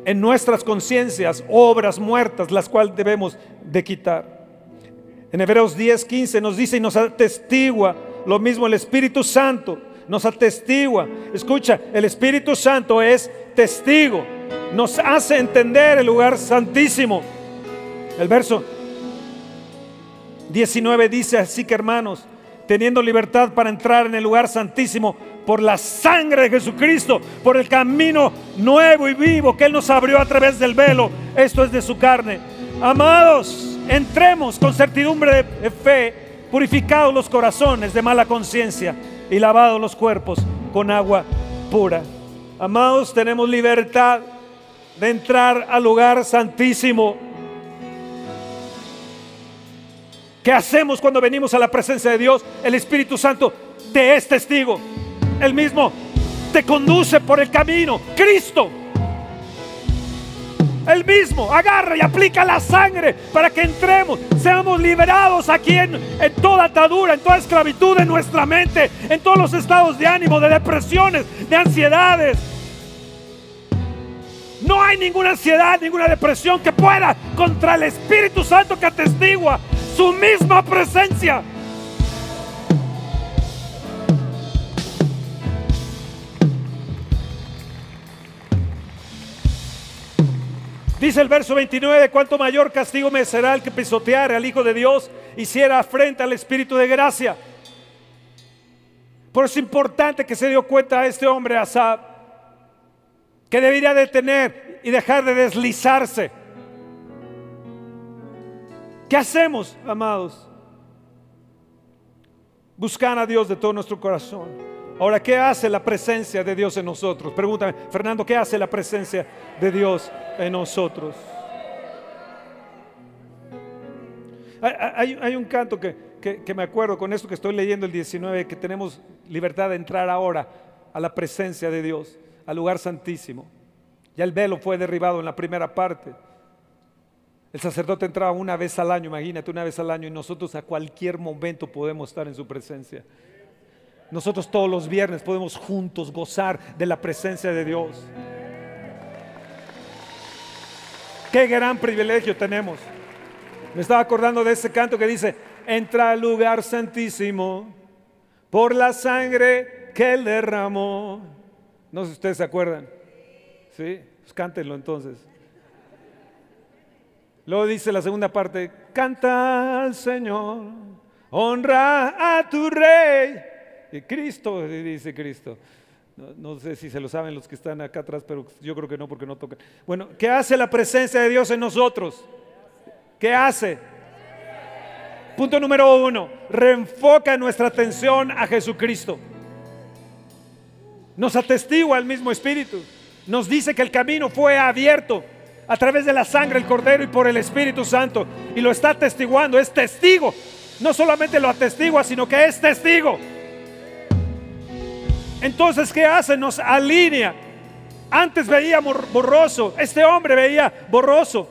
en nuestras conciencias obras muertas, las cuales debemos de quitar. En Hebreos 10, 15 nos dice y nos atestigua lo mismo el Espíritu Santo, nos atestigua. Escucha, el Espíritu Santo es testigo, nos hace entender el lugar santísimo. El verso 19 dice así que hermanos, teniendo libertad para entrar en el lugar santísimo por la sangre de Jesucristo, por el camino nuevo y vivo que Él nos abrió a través del velo. Esto es de su carne. Amados, entremos con certidumbre de fe, purificados los corazones de mala conciencia y lavados los cuerpos con agua pura. Amados, tenemos libertad de entrar al lugar santísimo. ¿Qué hacemos cuando venimos a la presencia de Dios? El Espíritu Santo te es testigo. El mismo te conduce por el camino. Cristo. El mismo agarra y aplica la sangre para que entremos, seamos liberados aquí en, en, toda atadura, en toda esclavitud en nuestra mente, en todos los estados de ánimo, de depresiones, de ansiedades. No hay ninguna ansiedad, ninguna depresión que pueda contra el Espíritu Santo que atestigua su misma presencia. Dice el verso 29, cuánto mayor castigo me será el que pisoteare al Hijo de Dios, hiciera frente al Espíritu de gracia. Por eso es importante que se dio cuenta este hombre Asab, que debería detener y dejar de deslizarse. ¿Qué hacemos, amados? Buscar a Dios de todo nuestro corazón. Ahora, ¿qué hace la presencia de Dios en nosotros? Pregúntame, Fernando, ¿qué hace la presencia de Dios en nosotros? Hay, un canto que, que, me acuerdo con esto que estoy leyendo el 19, que tenemos libertad de entrar ahora a la presencia de Dios, al lugar santísimo. Ya el velo fue derribado en la primera parte. El sacerdote entraba una vez al año, imagínate, una vez al año, y nosotros a cualquier momento podemos estar en su presencia. Nosotros todos los viernes podemos juntos gozar de la presencia de Dios. Qué gran privilegio tenemos. Me estaba acordando de ese canto que dice, entra al lugar santísimo por la sangre que él derramó. No sé si ustedes se acuerdan. ¿Sí? Pues cántenlo entonces. Luego dice la segunda parte, canta al Señor, honra a tu rey Y Cristo, dice Cristo. No, no sé si se lo saben los que están acá atrás, pero yo creo que no porque no tocan. Bueno, ¿qué hace la presencia de Dios en nosotros? ¿Qué hace? Punto número uno, reenfoca nuestra atención a Jesucristo. Nos atestigua el mismo Espíritu. Nos dice que el camino fue abierto a través de la sangre del Cordero y por el Espíritu Santo. Y lo está atestiguando, es testigo. No solamente lo atestigua, sino que es testigo. Entonces, ¿qué hace? Nos alinea. Antes veía borroso, este hombre veía borroso,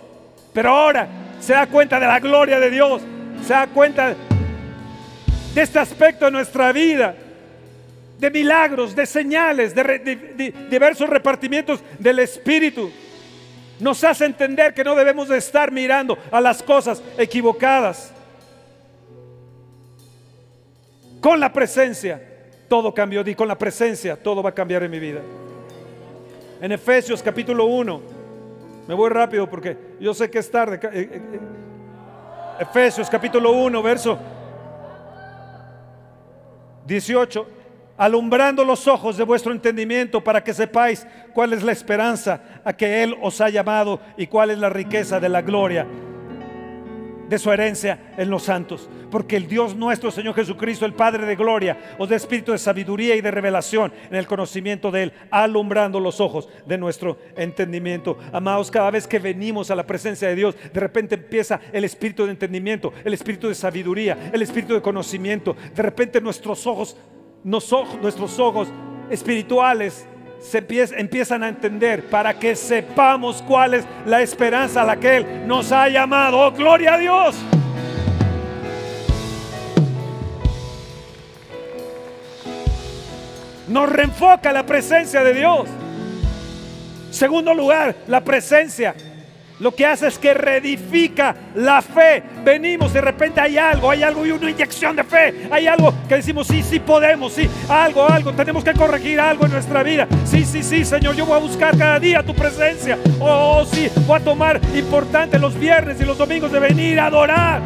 pero ahora se da cuenta de la gloria de Dios, se da cuenta de este aspecto de nuestra vida, de milagros, de señales, de, diversos repartimientos del Espíritu. Nos hace entender que no debemos de estar mirando a las cosas equivocadas. Con la presencia, todo cambió. Y con la presencia, todo va a cambiar en mi vida. En Efesios capítulo 1, me voy rápido porque yo sé que es tarde. Eh, eh, eh, Efesios capítulo 1, verso 18 alumbrando los ojos de vuestro entendimiento para que sepáis cuál es la esperanza a que Él os ha llamado y cuál es la riqueza de la gloria de su herencia en los santos. Porque el Dios nuestro, Señor Jesucristo, el Padre de gloria, os da espíritu de sabiduría y de revelación en el conocimiento de Él, alumbrando los ojos de nuestro entendimiento. Amados, cada vez que venimos a la presencia de Dios, de repente empieza el espíritu de entendimiento, el espíritu de sabiduría, el espíritu de conocimiento. De repente nuestros ojos nuestros ojos espirituales se empiezan a entender para que sepamos cuál es la esperanza a la que Él nos ha llamado. ¡Oh, gloria a Dios! Nos reenfoca la presencia de Dios. Segundo lugar, la presencia lo que hace es que reedifica la fe. Venimos, de repente hay algo, hay algo y una inyección de fe. Hay algo que decimos, sí, sí podemos, sí, algo, algo. Tenemos que corregir algo en nuestra vida. Sí, sí, sí, Señor, yo voy a buscar cada día tu presencia. Oh, sí, voy a tomar importante los viernes y los domingos de venir a adorar.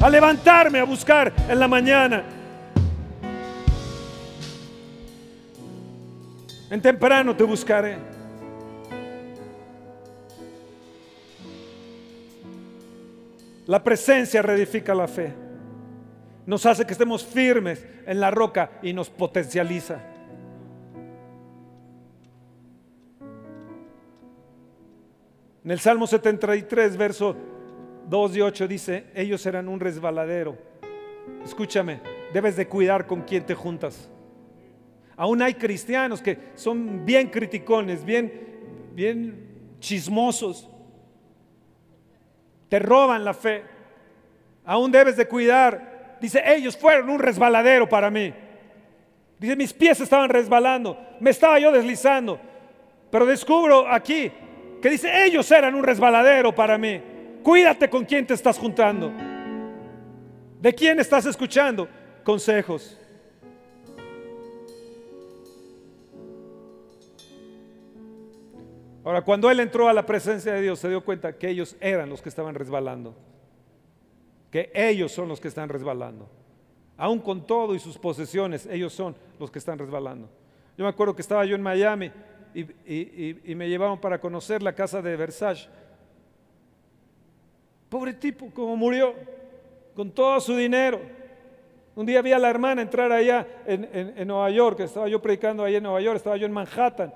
A levantarme a buscar en la mañana. En temprano te buscaré. La presencia reedifica la fe. Nos hace que estemos firmes en la roca y nos potencializa. En el Salmo 73, verso 2 y 8 dice, ellos serán un resbaladero. Escúchame, debes de cuidar con quién te juntas. Aún hay cristianos que son bien criticones, bien, bien chismosos. Te roban la fe. Aún debes de cuidar. Dice, ellos fueron un resbaladero para mí. Dice, mis pies estaban resbalando, me estaba yo deslizando. Pero descubro aquí que dice, ellos eran un resbaladero para mí. Cuídate con quién te estás juntando. ¿De quién estás escuchando? Consejos. Ahora, cuando él entró a la presencia de Dios, se dio cuenta que ellos eran los que estaban resbalando. Que ellos son los que están resbalando. Aún con todo y sus posesiones, ellos son los que están resbalando. Yo me acuerdo que estaba yo en Miami y, me llevaron para conocer la casa de Versace. Pobre tipo, como murió, con todo su dinero. Un día vi a la hermana entrar allá en, en Nueva York, estaba yo predicando allá en Nueva York, estaba yo en Manhattan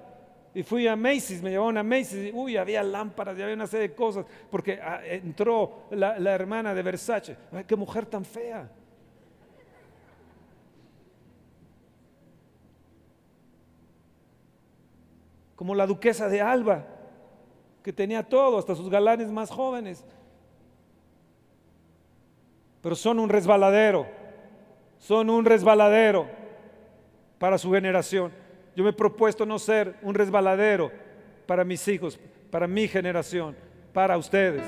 y fui a Macy's, me llevaron a Macy's, uy, había lámparas y había una serie de cosas, porque ah, entró la, hermana de Versace. Ay, qué mujer tan fea. Como la duquesa de Alba, que tenía todo, hasta sus galanes más jóvenes. Pero son un resbaladero, son un resbaladero para su generación. Yo me he propuesto no ser un resbaladero para mis hijos, para mi generación, para ustedes.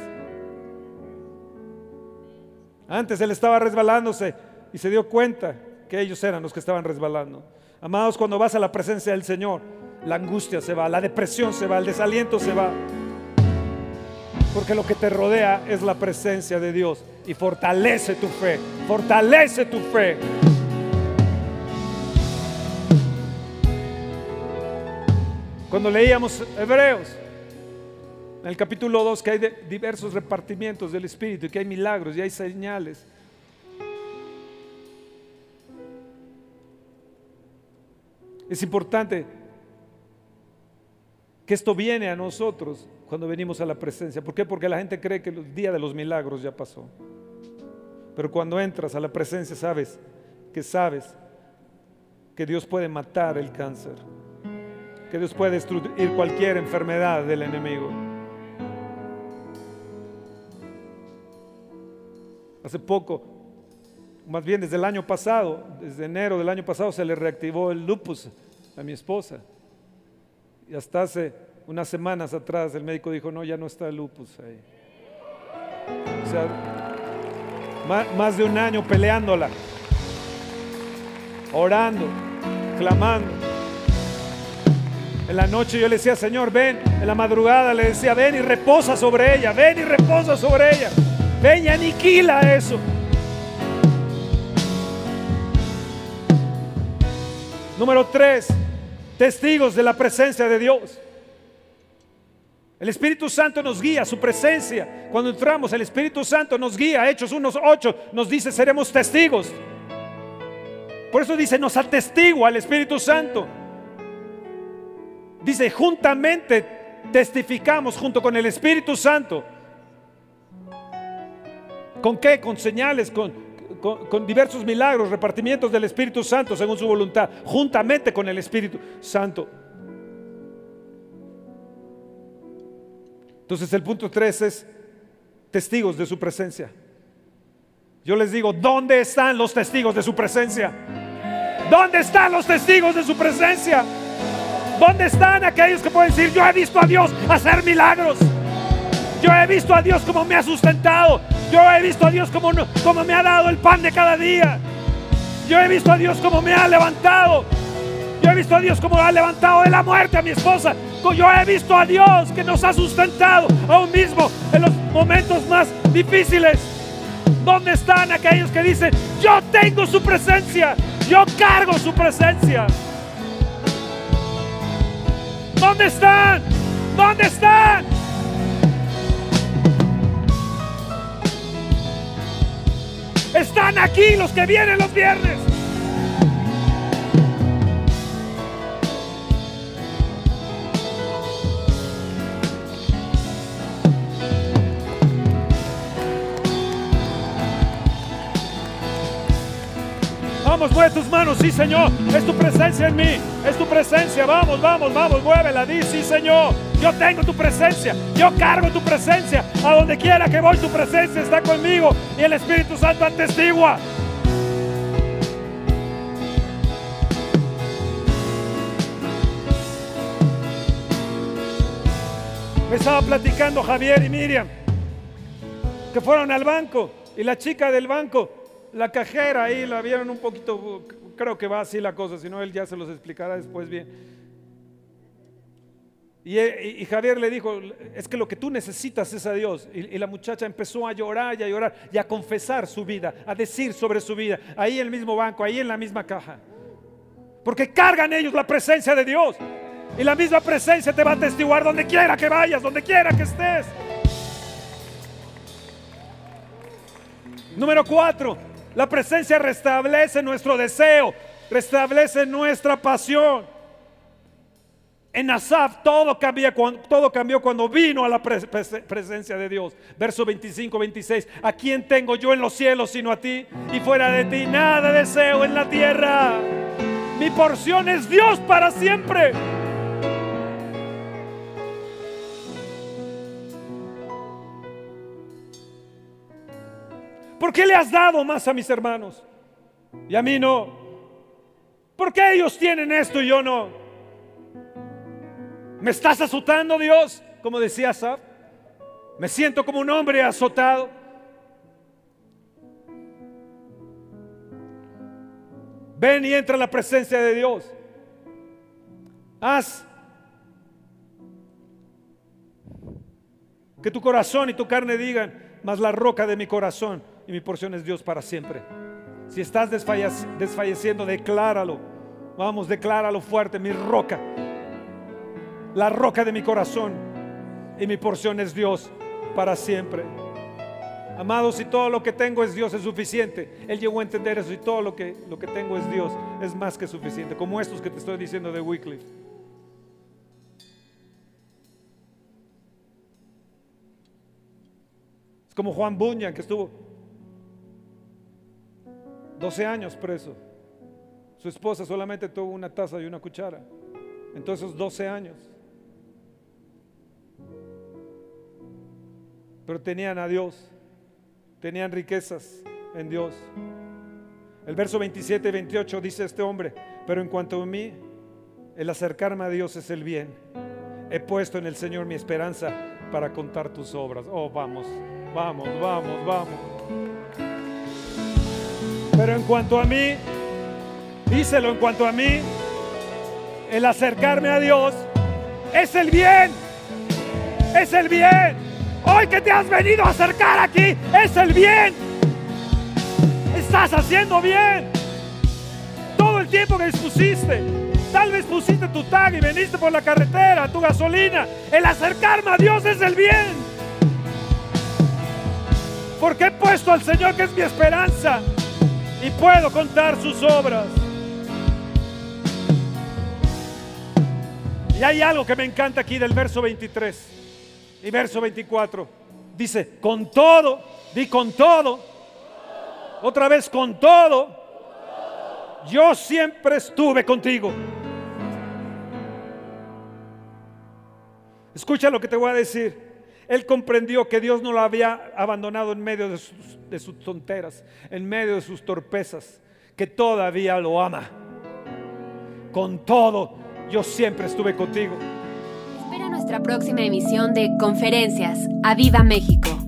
Antes él estaba resbalándose y se dio cuenta que ellos eran los que estaban resbalando. Amados, cuando vas a la presencia del Señor, la angustia se va, la depresión se va, el desaliento se va. Porque lo que te rodea es la presencia de Dios y fortalece tu fe, fortalece tu fe. Cuando leíamos Hebreos, en el capítulo 2, que hay diversos repartimientos del Espíritu, y que hay milagros y hay señales. Es importante que esto viene a nosotros cuando venimos a la presencia. ¿Por qué? Porque la gente cree que el día de los milagros ya pasó. Pero cuando entras a la presencia sabes que sabes que Dios puede matar el cáncer, que Dios puede destruir cualquier enfermedad del enemigo. Hace poco, más bien desde el año pasado, desde enero del año pasado se le reactivó el lupus a mi esposa. Y hasta hace unas semanas atrás el médico dijo, no, ya no está el lupus ahí. O sea, más, de un año peleándola, orando, clamando. En la noche yo le decía, Señor, ven. En la madrugada le decía, ven y reposa sobre ella, ven y reposa sobre ella. Ven y aniquila eso. Número tres, testigos de la presencia de Dios. El Espíritu Santo nos guía, su presencia. Cuando entramos, el Espíritu Santo nos guía. Hechos unos ocho nos dice, seremos testigos. Por eso dice, nos atestigua al Espíritu Santo. Dice, juntamente testificamos junto con el Espíritu Santo. ¿Con qué? Con señales, con, con, diversos milagros, repartimientos del Espíritu Santo según su voluntad, juntamente con el Espíritu Santo. Entonces el punto 3 es testigos de su presencia. Yo les digo, ¿dónde están los testigos de su presencia? ¿Dónde están los testigos de su presencia? ¿Dónde están aquellos que pueden decir, yo he visto a Dios hacer milagros? Yo he visto a Dios como me ha sustentado. Yo he visto a Dios como, me ha dado el pan de cada día. Yo he visto a Dios como me ha levantado. Yo he visto a Dios como ha levantado de la muerte a mi esposa. Yo he visto a Dios que nos ha sustentado aún mismo en los momentos más difíciles. ¿Dónde están aquellos que dicen, yo tengo su presencia, yo cargo su presencia? ¿Dónde están? ¿Dónde están? Están aquí los que vienen los viernes. Mueve tus manos, sí Señor, es tu presencia en mí, es tu presencia, vamos, vamos, vamos, muévela, di, sí Señor, yo tengo tu presencia, yo cargo tu presencia, a donde quiera que voy tu presencia está conmigo y el Espíritu Santo atestigua. Me estaba platicando Javier y Miriam que fueron al banco y la chica del banco la cajera ahí la vieron un poquito, creo que va así la cosa, si no él ya se los explicará después bien. Y, Javier le dijo, es que lo que tú necesitas es a Dios. Y, la muchacha empezó a llorar y a llorar y a confesar su vida, a decir sobre su vida, ahí en el mismo banco, ahí en la misma caja. Porque cargan ellos la presencia de Dios. Y la misma presencia te va a testiguar donde quiera que vayas, donde quiera que estés. Número cuatro, la presencia restablece nuestro deseo, restablece nuestra pasión. En Asaf todo, todo cambió cuando vino a la presencia de Dios. Verso 25, 26. ¿A quién tengo yo en los cielos sino a ti? Y fuera de ti nada deseo en la tierra. Mi porción es Dios para siempre. ¿Por qué le has dado más a mis hermanos y a mí no? ¿Por qué ellos tienen esto y yo no? ¿Me estás azotando, Dios? Como decía Asaf. Me siento como un hombre azotado. Ven y entra en la presencia de Dios. Haz Que tu corazón y tu carne digan, mas la roca de mi corazón y mi porción es Dios para siempre. Si estás desfalleciendo, decláralo. Vamos, decláralo fuerte, mi roca. La roca de mi corazón y mi porción es Dios para siempre. Amados, si todo lo que tengo es Dios, es suficiente. Él llegó a entender eso y todo lo que, lo que tengo es Dios, es más que suficiente. Como estos que te estoy diciendo de Wycliffe. Es como Juan Bunyan que estuvo 12 años preso. Su esposa solamente tuvo una taza y una cuchara. En todos esos 12 años. Pero tenían a Dios. Tenían riquezas en Dios. El verso 27 y 28 dice este hombre, pero en cuanto a mí, el acercarme a Dios es el bien. He puesto en el Señor mi esperanza para contar tus obras. Oh, vamos, vamos, vamos, vamos. Pero en cuanto a mí, díselo en cuanto a mí, el acercarme a Dios es el bien. Es el bien. Hoy que te has venido a acercar aquí, es el bien. Estás haciendo bien. Todo el tiempo que dispusiste. Tal vez pusiste tu tag y veniste por la carretera, tu gasolina. El acercarme a Dios es el bien. Porque he puesto al Señor que es mi esperanza y puedo contar sus obras. Y hay algo que me encanta aquí del verso 23 y verso 24. Dice, con todo, di con todo, otra vez con todo, yo siempre estuve contigo. Escucha lo que te voy a decir. Él comprendió que Dios no lo había abandonado en medio de sus, tonteras, en medio de sus torpezas, que todavía lo ama. Con todo, yo siempre estuve contigo. Espera nuestra próxima emisión de Conferencias. ¡A Viva México!